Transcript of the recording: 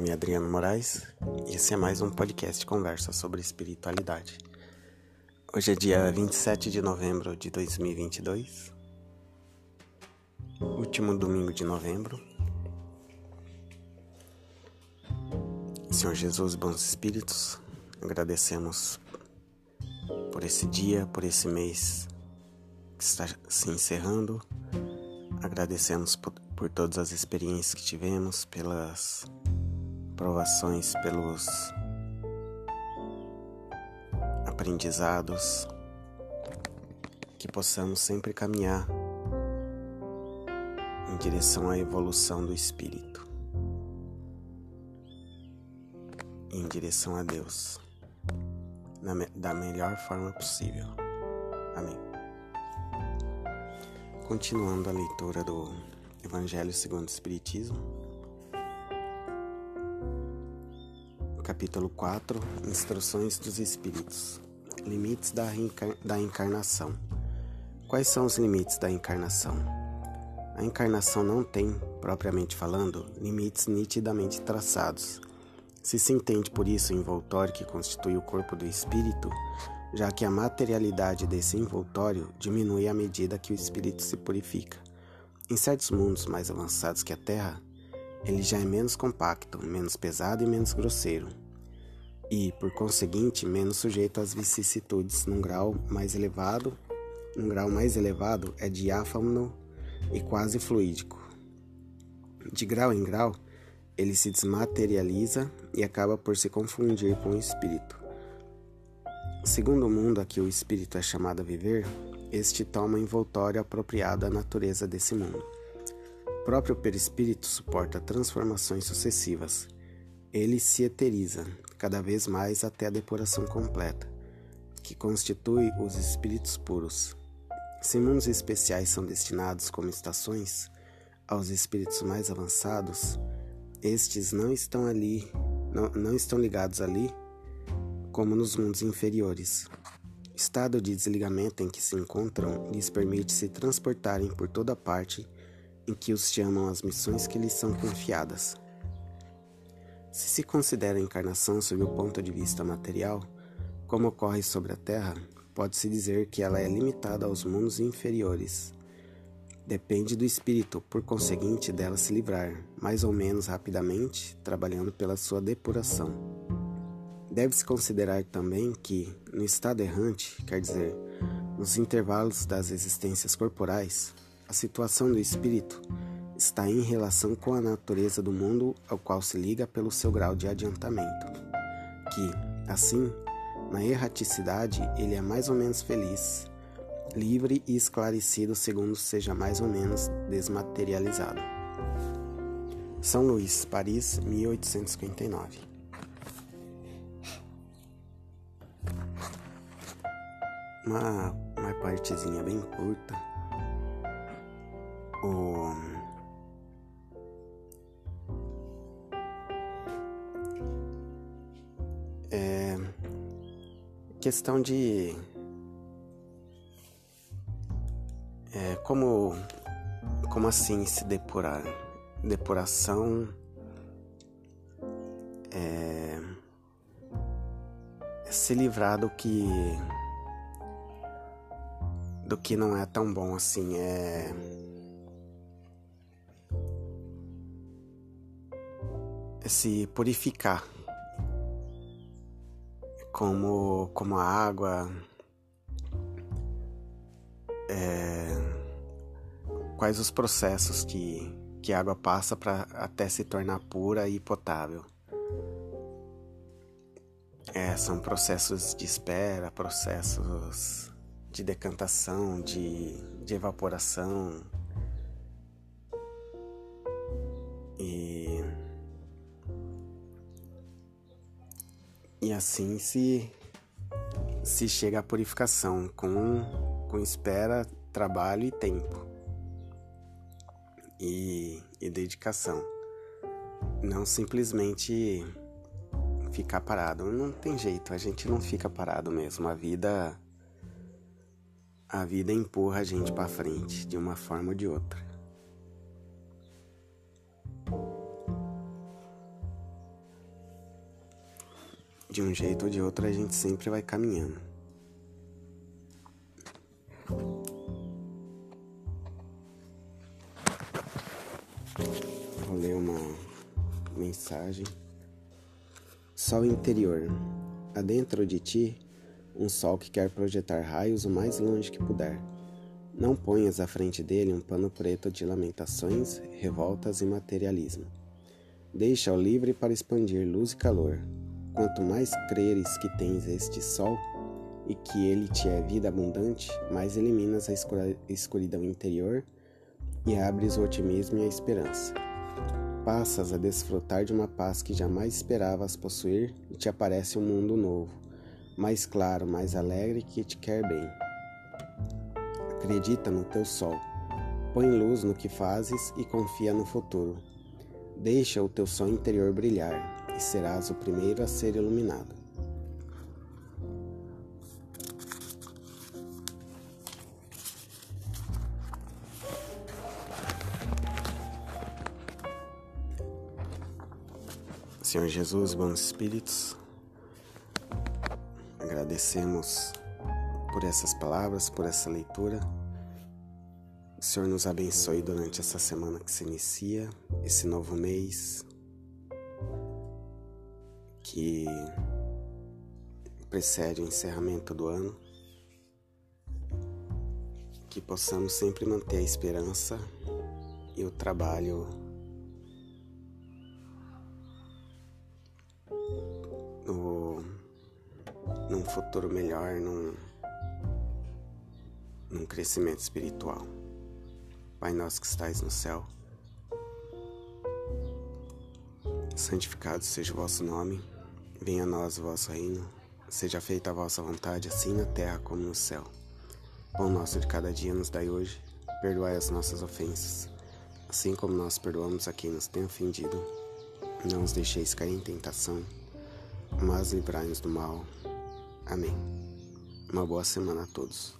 nome é Adriano Moraes e esse é mais um podcast conversa sobre espiritualidade. Hoje é dia 27 de novembro de 2022, último domingo de novembro. Senhor Jesus, bons espíritos, agradecemos por esse dia, por esse mês que está se encerrando. Agradecemos por, por todas as experiências que tivemos, pelas provações, pelos aprendizados, que possamos sempre caminhar em direção à evolução do espírito, em direção a Deus, da melhor forma possível. Amém. Continuando a leitura do Evangelho segundo o Espiritismo. Capítulo 4 Instruções dos Espíritos Limites da, da encarnação. Quais são os limites da encarnação? A encarnação não tem, propriamente falando, limites nitidamente traçados. Se se entende por isso o envoltório que constitui o corpo do espírito, já que a materialidade desse envoltório diminui à medida que o espírito se purifica. Em certos mundos mais avançados que a Terra, ele já é menos compacto, menos pesado e menos grosseiro, e, por conseguinte, menos sujeito às vicissitudes num grau mais elevado. Um grau mais elevado é diáfano e quase fluídico. De grau em grau, ele se desmaterializa e acaba por se confundir com o espírito. Segundo o mundo a que o espírito é chamado a viver, este toma envoltório apropriado à natureza desse mundo. O próprio perispírito suporta transformações sucessivas. Ele se eteriza, cada vez mais até a depuração completa, que constitui os espíritos puros. Se mundos especiais são destinados como estações aos espíritos mais avançados, estes não estão ali, não, não estão ligados ali como nos mundos inferiores. Estado de desligamento em que se encontram lhes permite se transportarem por toda parte em que os chamam as missões que lhes são confiadas. Se se considera a encarnação sob o ponto de vista material, como ocorre sobre a Terra, pode-se dizer que ela é limitada aos mundos inferiores. Depende do espírito, por conseguinte, dela se livrar, mais ou menos rapidamente, trabalhando pela sua depuração. Deve-se considerar também que, no estado errante, quer dizer, nos intervalos das existências corporais, a situação do espírito está em relação com a natureza do mundo ao qual se liga pelo seu grau de adiantamento. Que, assim, na erraticidade ele é mais ou menos feliz, livre e esclarecido segundo seja mais ou menos desmaterializado. São Luís, Paris, 1859. Uma, uma partezinha bem curta o é questão de é, como como assim se depurar depuração? É, é se livrar do que do que não é tão bom assim é se purificar, como, como a água, é, quais os processos que, que a água passa para até se tornar pura e potável. É, são processos de espera, processos de decantação, de, de evaporação. E E assim se, se chega à purificação com, com espera, trabalho e tempo. E, e dedicação. Não simplesmente ficar parado. Não tem jeito, a gente não fica parado mesmo. A vida a vida empurra a gente para frente de uma forma ou de outra. De um jeito ou de outro a gente sempre vai caminhando. Vou ler uma mensagem. Sol interior. Adentro de ti, um sol que quer projetar raios o mais longe que puder. Não ponhas à frente dele um pano preto de lamentações, revoltas e materialismo. Deixa-o livre para expandir luz e calor, Quanto mais creres que tens este sol e que ele te é vida abundante, mais eliminas a escuridão interior e abres o otimismo e a esperança. Passas a desfrutar de uma paz que jamais esperavas possuir e te aparece um mundo novo, mais claro, mais alegre que te quer bem. Acredita no teu sol, põe luz no que fazes e confia no futuro. Deixa o teu sol interior brilhar e serás o primeiro a ser iluminado. Senhor Jesus, bons espíritos, agradecemos por essas palavras, por essa leitura. O Senhor nos abençoe durante essa semana que se inicia, esse novo mês, que precede o encerramento do ano, que possamos sempre manter a esperança e o trabalho no, num futuro melhor, num, num crescimento espiritual. Pai nosso que estais no céu, santificado seja o vosso nome Venha a nós o vosso reino, seja feita a vossa vontade, assim na terra como no céu. Pão nosso de cada dia nos dai hoje, perdoai as nossas ofensas, assim como nós perdoamos a quem nos tem ofendido. Não os deixeis cair em tentação, mas livrai-nos do mal. Amém. Uma boa semana a todos.